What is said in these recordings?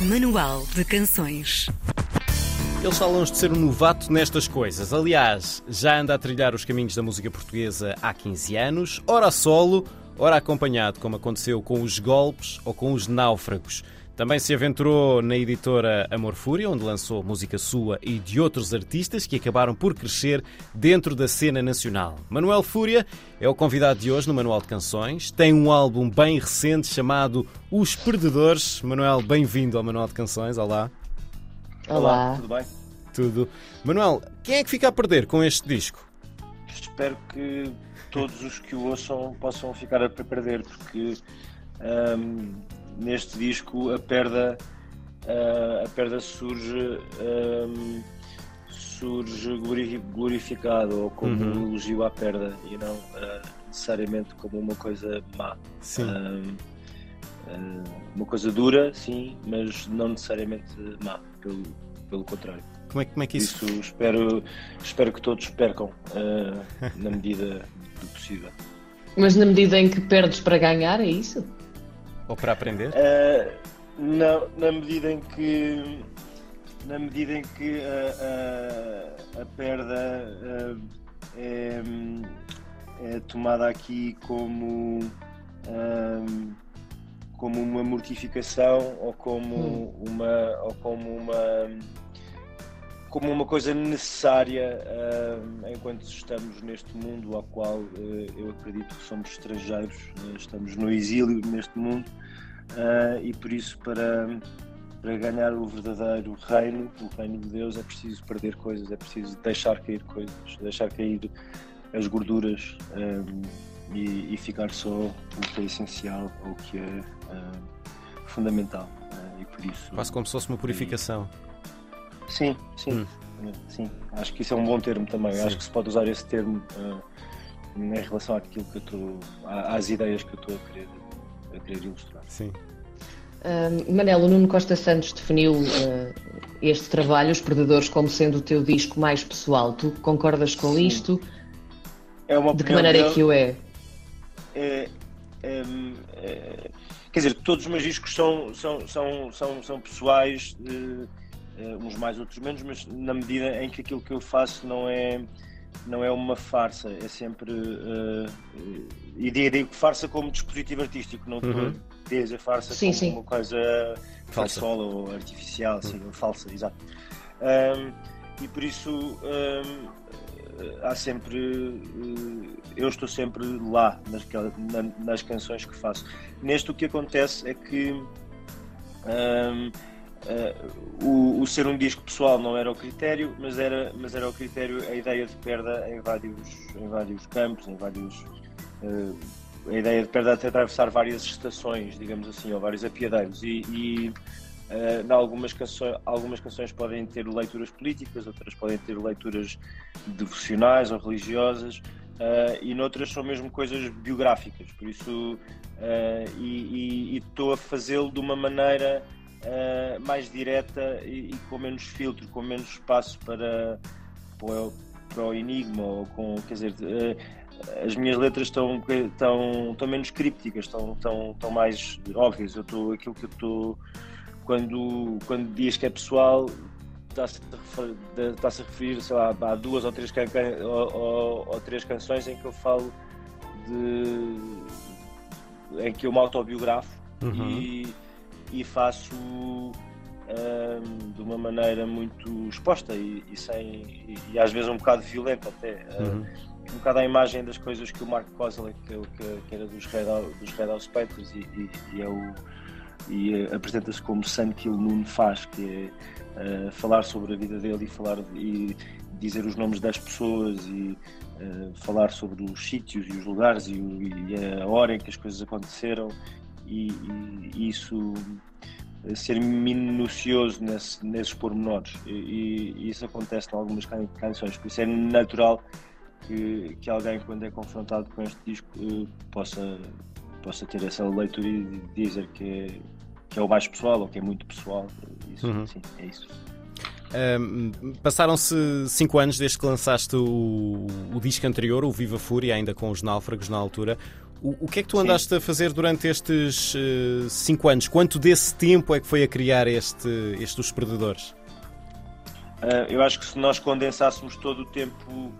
Manual de Canções. Eles falam de ser um novato nestas coisas. Aliás, já anda a trilhar os caminhos da música portuguesa há 15 anos, ora solo, ora acompanhado, como aconteceu com os Golpes ou com os Náufragos. Também se aventurou na editora Amor Fúria, onde lançou música sua e de outros artistas que acabaram por crescer dentro da cena nacional. Manuel Fúria é o convidado de hoje no Manual de Canções. Tem um álbum bem recente chamado Os Perdedores. Manuel, bem-vindo ao Manual de Canções. Olá. Olá. tudo bem? Tudo. Manuel, quem é que fica a perder com este disco? Espero que todos os que o ouçam possam ficar a perder, porque ahm, neste disco a perda, ah, a perda surge, ahm, surge glori- glorificado ou como Uhum. um elogio à perda e não ah, necessariamente como uma coisa má. Sim. Ahm, ah, uma coisa dura, sim, mas não necessariamente má, pelo, pelo contrário. Como é, como é que isso. isso espero, espero que todos percam na medida do possível. Mas na medida em que perdes para ganhar, é isso? Ou para aprender? Ah, na, na medida em que na medida em que a, a- a perda ah, é, é tomada aqui como ah, como uma mortificação ou como uma ou como uma como uma coisa necessária ah, enquanto estamos neste mundo ao qual eh, eu acredito que somos estrangeiros, eh, estamos no exílio neste mundo ah, e por isso para, para ganhar o verdadeiro reino, o reino de Deus, é preciso perder coisas, é preciso deixar cair coisas, deixar cair as gorduras ah, e, e ficar só o que é essencial, ou o que é fundamental. Ah, e por isso Quase como se fosse uma purificação. Sim, sim. Hum. Sim, acho que isso é um bom termo também. Sim. Acho que se pode usar esse termo eh, em relação àquilo que eu estou, às ideias que eu estou a querer, a querer ilustrar. Sim. Ahm, Manel, o Nuno Costa Santos definiu ah, este trabalho, Os Perdedores, como sendo o teu disco mais pessoal. Tu concordas com Sim. isto? É uma De que maneira é dele. que o é? É, é, é, quer dizer, todos os meus discos são, são, são, são, são pessoais, eh, uns mais, outros menos, mas na medida em que aquilo que eu faço não é, não é uma farsa, é sempre. eh, eh, e digo, digo farsa como dispositivo artístico, não estou Uhum. a farsa Sim, como sim. uma coisa Falsa. falsola ou artificial, sim, ou falsa, exato. Ahm, e por isso ahm, há sempre. eh, eu estou sempre lá nas, na- nas canções que faço. Neste, o que acontece é que. ahm, eh, o, o ser um disco pessoal não era o critério, mas era, mas era o critério a ideia de perda em vários, em vários campos, em vários. eh, a ideia de perda até atravessar várias estações, digamos assim, ou vários apiadeiros. E, e em algumas, canções, algumas canções podem ter leituras políticas, outras podem ter leituras devocionais ou religiosas, eh, e noutras são mesmo coisas biográficas. Por isso, e estou a fazê-lo de uma maneira eh, mais direta e, e com menos filtro, com menos espaço para, para, o, para o enigma, ou com, quer dizer, eh, as minhas letras estão, estão, estão menos crípticas, estão, estão, estão mais óbvias. Eu estou, aquilo que eu estou, quando, quando diz que é pessoal, está-se a referir, sei lá, a duas ou três, can- can- ou, ou- ou três canções em que eu falo de. em que eu me autobiografo Uhum. e, e faço ahm, de uma maneira muito exposta e, e sem e, e às vezes um bocado violenta até ah, Uhum. um bocado à imagem das coisas que o Mark Kozalek que, que, que era dos Red, dos Red House Papers e, e, e é o e eh, apresenta-se como Sun Kill Moon faz que é eh, falar sobre a vida dele e falar e dizer os nomes das pessoas e eh, falar sobre os sítios e os lugares e, o- e a hora em que as coisas aconteceram e, e- isso eh, ser minucioso nesse, nesses pormenores. E, e- isso acontece em algumas can- canções, por isso é natural que, que alguém quando é confrontado com este disco eh, possa, possa ter essa leitura e dizer que é, que é o mais pessoal ou que é muito pessoal. Isso, Uhum. sim, é isso Passaram-se cinco anos desde que lançaste o, o disco anterior, o Viva Fúria, ainda com os Náufragos na altura. O, o que é que tu andaste Sim. a fazer durante estes uh, cinco anos? Quanto desse tempo é que foi a criar este, este Os Perdedores? Uh, eu acho que se nós condensássemos todo o tempo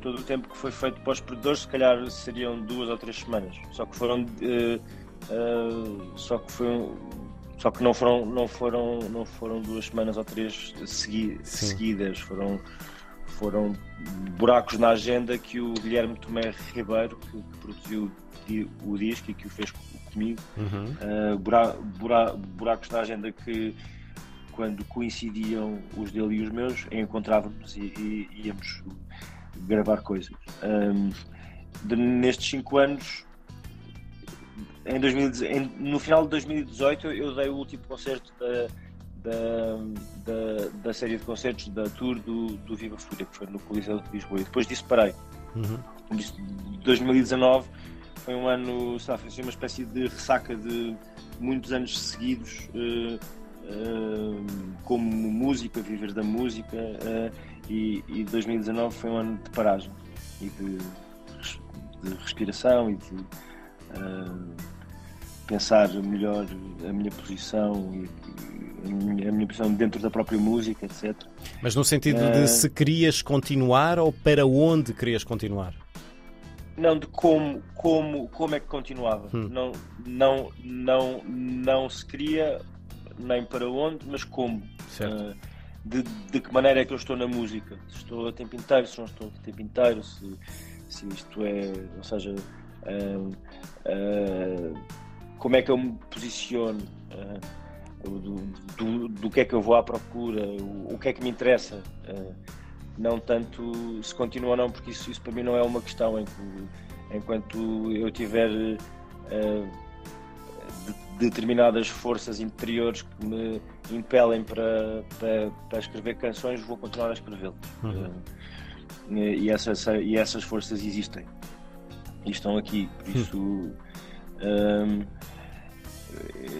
todo o tempo que foi feito para os perdedores, se calhar seriam duas ou três semanas. Só que foram uh, só que foi só que não foram não foram não foram duas semanas ou três segui seguidas. Foram foram buracos na agenda que o Guilherme Tomé Ribeiro, que, que produziu o disco e que o fez comigo, uhum. uh, bura, bura, buracos na agenda que quando coincidiam os dele e os meus, encontrávamos e, e íamos gravar coisas. Um, de, nestes 5 anos, em 2000, em, no final de 2018, eu dei o último concerto da, da, da, da, série de concertos da tour do, do Viva Fúria, que foi no Coliseu de Lisboa. E depois disso parei. Uhum. 2019 foi um ano, sabe, foi assim uma espécie de ressaca de muitos anos seguidos. Uh, como músico, a viver da música, uh, e, e 2019 foi um ano de paragem e de, de respiração e de uh, pensar melhor a minha posição e, a minha, a minha posição dentro da própria música, etc. Mas no sentido de se querias continuar ou para onde querias continuar? Não, de como, como, como é que continuava. Hum. Não, não, não, não se queria nem para onde, mas como. Uh, de, de, que maneira é que eu estou na música. Se estou a tempo inteiro, se não estou a tempo inteiro, se, se isto é. Ou seja, uh, uh, como é que eu me posiciono. Do, do, do, que é que eu vou à procura, o, o que é que me interessa, não tanto se continua ou não, porque isso, isso para mim não é uma questão em que, enquanto eu tiver determinadas forças interiores que me impelem para, para, para escrever canções, vou continuar a escrevê-las. Uhum. Uh, e, essas, e essas forças existem e estão aqui. Por isso, um,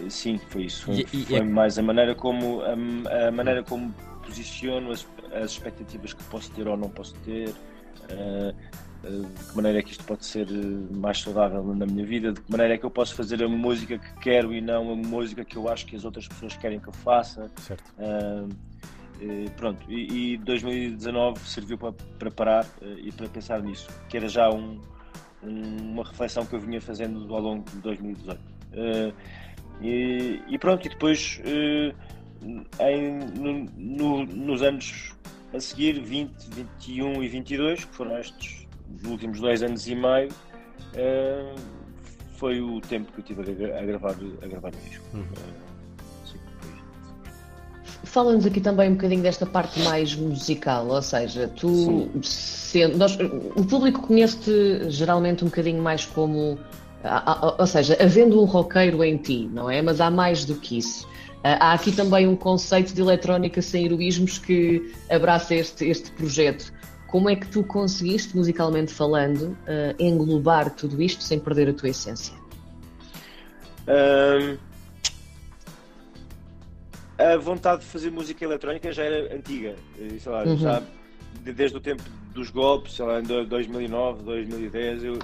sim, foi isso. Foi, e, foi é... mais a maneira como a, a maneira como posiciono as, as expectativas que posso ter ou não posso ter. Uh, eh, de que maneira é que isto pode ser eh, mais saudável na minha vida, de que maneira é que eu posso fazer a música que quero e não a música que eu acho que as outras pessoas querem que eu faça. Certo. Uh, pronto, e, e, 2019 serviu para, para parar uh, e para pensar nisso, que era já um, uma reflexão que eu vinha fazendo ao longo de 2018. Uh, e, e, pronto, e depois em, no, no, nos anos a seguir, 20, 21 e 22, que foram estes últimos dois anos e meio uh, foi o tempo que eu tive a, a gravar, a gravar disco. Uhum. Fala-nos aqui também um bocadinho desta parte mais musical, ou seja, tu sendo, nós, o público conhece-te geralmente um bocadinho mais como, ou seja, havendo um roqueiro em ti, não é? Mas há mais do que isso. Há aqui também um conceito de eletrónica sem heroísmos que abraça este, este projeto. Como é que tu conseguiste, musicalmente falando, uh, englobar tudo isto sem perder a tua essência? Um, a vontade de fazer música eletrónica já era antiga, eh, sei lá, uhum. já desde o tempo dos golpes, sei lá, em 2009, 2010, eu,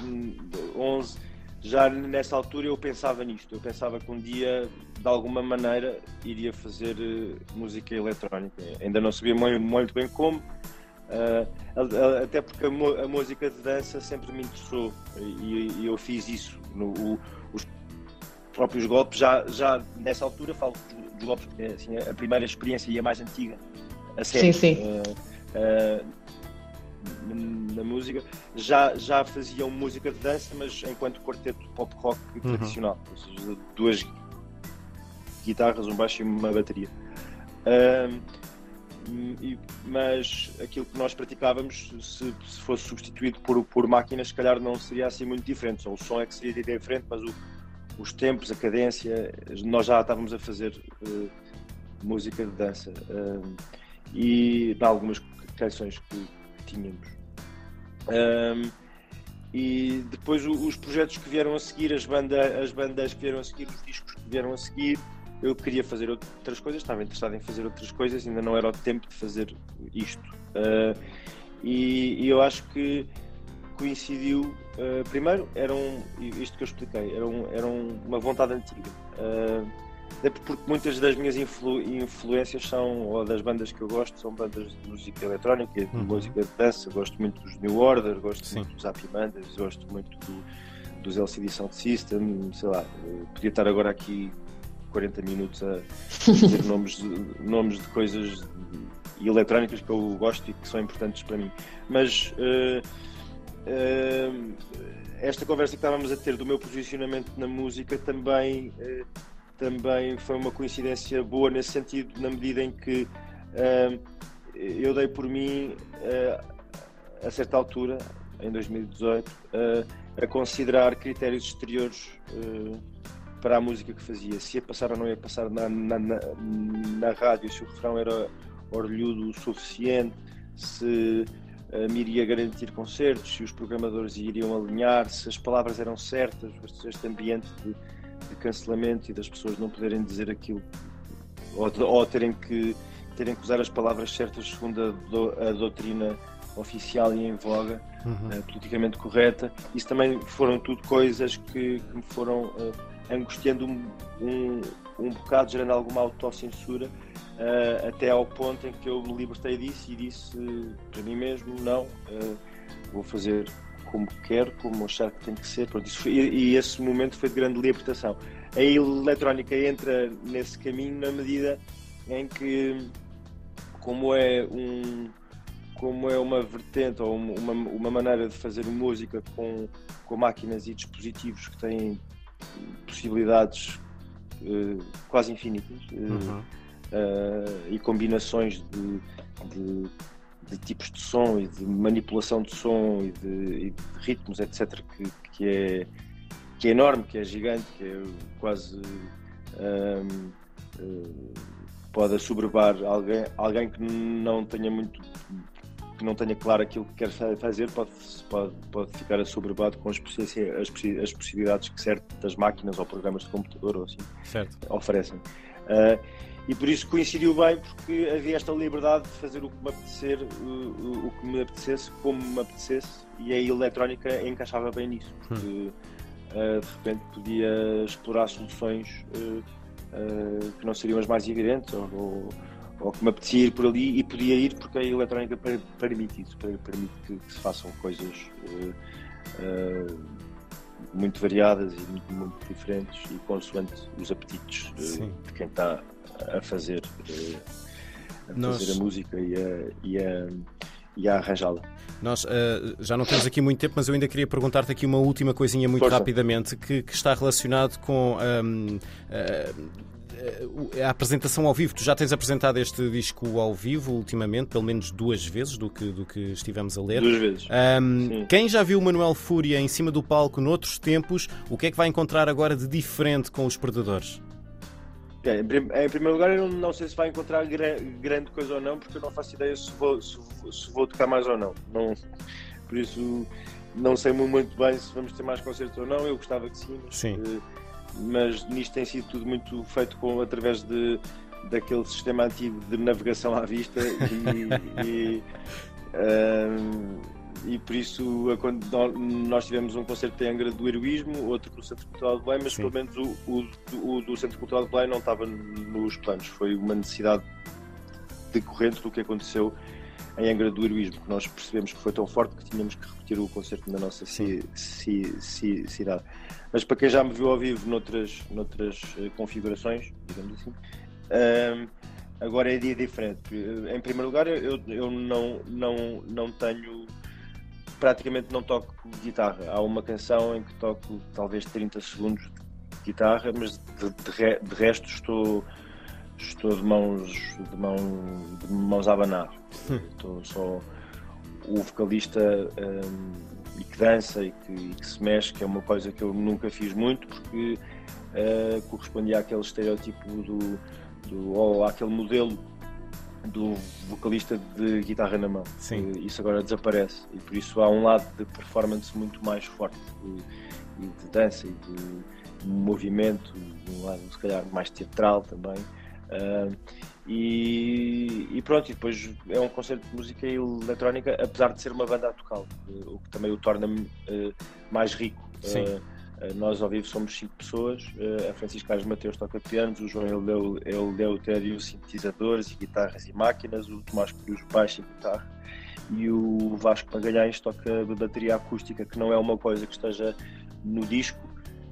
11, já nessa altura eu pensava nisto. Eu pensava que um dia, de alguma maneira, iria fazer uh, música eletrónica. Ainda não sabia muito, muito bem como, Uh, até porque a, a, música de dança sempre me interessou e, e eu fiz isso. No, o, os próprios golpes, já, já nessa altura, falo dos golpes, é assim, a primeira experiência e a mais antiga, a série. Sim, sim. Uh, uh, na, na música, já, já faziam música de dança, mas enquanto quarteto pop rock uhum. tradicional, ou seja, duas guitarras, um baixo e uma bateria. Uh, e, mas aquilo que nós praticávamos, se, se, fosse substituído por, por máquinas, se calhar não seria assim muito diferente. o som é que seria diferente, mas o, os tempos, a cadência, nós já estávamos a fazer uh, música de dança uh, e em algumas canções que, que tínhamos. Um, e depois os projetos que vieram a seguir, as, banda, as bandas que vieram a seguir, os discos que vieram a seguir, eu queria fazer outras coisas, estava interessado em fazer outras coisas, ainda não era o tempo de fazer isto. Uh, e, e, eu acho que coincidiu uh, primeiro, era um, isto que eu expliquei, era, um, era um, uma vontade antiga. Uh, porque muitas das minhas influ, influências são, ou das bandas que eu gosto, são bandas de música eletrónica, de uhum. música de dança. Gosto muito dos New Order, gosto Sim. muito dos Happy Mondays, gosto muito do, dos LCD Sound System, sei lá. Podia estar agora aqui 40 minutos a dizer nomes, nomes de coisas eletrónicas que eu gosto e que são importantes para mim. Mas uh, esta conversa que estávamos a ter do meu posicionamento na música também, uh, também foi uma coincidência boa nesse sentido, na medida em que eu dei por mim, a certa altura, em 2018, a considerar critérios exteriores para a música que fazia, se ia passar ou não ia passar na, na, na, na rádio, se o refrão era orlhudo o suficiente, se me iria garantir concertos, se os programadores iriam alinhar, se as palavras eram certas, este ambiente de, de cancelamento e das pessoas não poderem dizer aquilo ou, ou, terem, que, terem que usar as palavras certas segundo a, do, a doutrina oficial e em voga, uhum. uh, politicamente correta. Isso também foram tudo coisas que, que me foram uh, angustiando um, um, um bocado, gerando alguma autocensura uh, até ao ponto em que eu me libertei disso e disse uh, para mim mesmo: não, uh, vou fazer como quero, como achar que tem que ser. Pronto, foi, e, e, esse momento foi de grande libertação. A eletrónica entra nesse caminho na medida em que, como é um como é uma vertente ou uma, uma maneira de fazer música com, com máquinas e dispositivos que têm possibilidades uh, quase infinitas. Uh, uhum uh, e combinações de, de, de, tipos de som e de manipulação de som e de, e de ritmos, etc., que, que, é, que é enorme, que é gigante, que é quase. Um, uh, pode assoberbar alguém, alguém que não tenha muito que não tenha claro aquilo que quer fazer pode, pode, pode ficar assoberbado com as, as, as possibilidades que certas máquinas ou programas de computador ou assim certo. oferecem. Uh, e por isso coincidiu bem porque havia esta liberdade de fazer o que me apetecer, o, o que me apetecesse, como me apetecesse, e a eletrónica encaixava bem nisso, porque hum. uh, de repente podia explorar soluções uh, que não seriam as mais evidentes, ou, ou, ou, que me apetecia ir por ali e podia ir porque a eletrónica permite isso, permite que, que se façam coisas muito variadas e muito, muito diferentes e consoante os apetites de quem está a fazer, eh, a, Nós... fazer a música e a, e a, e a arranjá-la. Nós uh, já não temos aqui muito tempo, mas eu ainda queria perguntar-te aqui uma última coisinha muito Força. rapidamente que, que, está relacionado com um, uh, a apresentação ao vivo. Tu já tens apresentado este disco ao vivo ultimamente, pelo menos duas vezes do que, do que estivemos a ler. Duas vezes. Um, quem já viu o Manuel Fúria em cima do palco noutros tempos, o que é que vai encontrar agora de diferente com os Perdedores? É, em, primeiro lugar, eu não, sei se vai encontrar grande coisa ou não, porque eu não faço ideia se vou, se, se vou tocar mais ou não. não. Por isso, não sei muito bem se vamos ter mais concertos ou não. Eu gostava que sim, mas, sim. Uh, mas nisto tem sido tudo muito feito com, através de, daquele sistema antigo de navegação à vista e, e uh, e por isso nós tivemos um concerto de Angra do Heroísmo, outro com o Centro Cultural de Belém, mas Sim. pelo menos o, o, o, do Centro Cultural de Belém não estava nos planos, foi uma necessidade decorrente do que aconteceu em Angra do Heroísmo, que nós percebemos que foi tão forte que tínhamos que repetir o concerto na nossa ci, ci, ci, cidade. Mas para quem já me viu ao vivo noutras, noutras eh, configurações, digamos assim, um, agora é dia diferente. Em primeiro lugar, eu, eu não, não, não tenho praticamente não toco guitarra. Há uma canção em que toco talvez 30 segundos de guitarra, mas de, de, de resto estou, estou de mãos, de mão, de mãos a abanar. estou só o vocalista um, e que dança e que, e que, se mexe, que é uma coisa que eu nunca fiz muito porque uh, correspondia àquele estereótipo do, do ou àquele modelo do vocalista de guitarra na mão. Sim. Isso agora desaparece e por isso há um lado de performance muito mais forte e de, de dança e de movimento, um lado se calhar mais teatral também. Uh, e, e, pronto, e depois é um concerto de música eletrónica, apesar de ser uma banda a tocar, o que também o torna uh, mais rico. Uh, nós ao vivo somos cinco pessoas, a Francisca Carlos Mateus toca pianos, o João Eleutério sintetizadores e guitarras e máquinas, o Tomás Cruz baixo e guitarra e o Vasco Magalhães toca bateria acústica, que não é uma coisa que esteja no disco,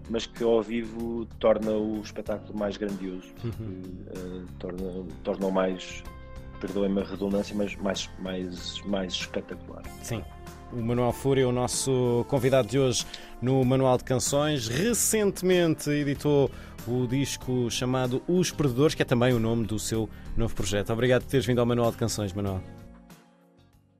mas que ao vivo torna o espetáculo mais grandioso, uhum. uh, torna, torna o mais, perdoem-me a redundância, mas mais, mais, mais espetacular. Sim. O Manuel Fúria é o nosso convidado de hoje no Manual de Canções. Recentemente editou o disco chamado Os Perdedores, que é também o nome do seu novo projeto. Obrigado por teres vindo ao Manual de Canções, Manuel.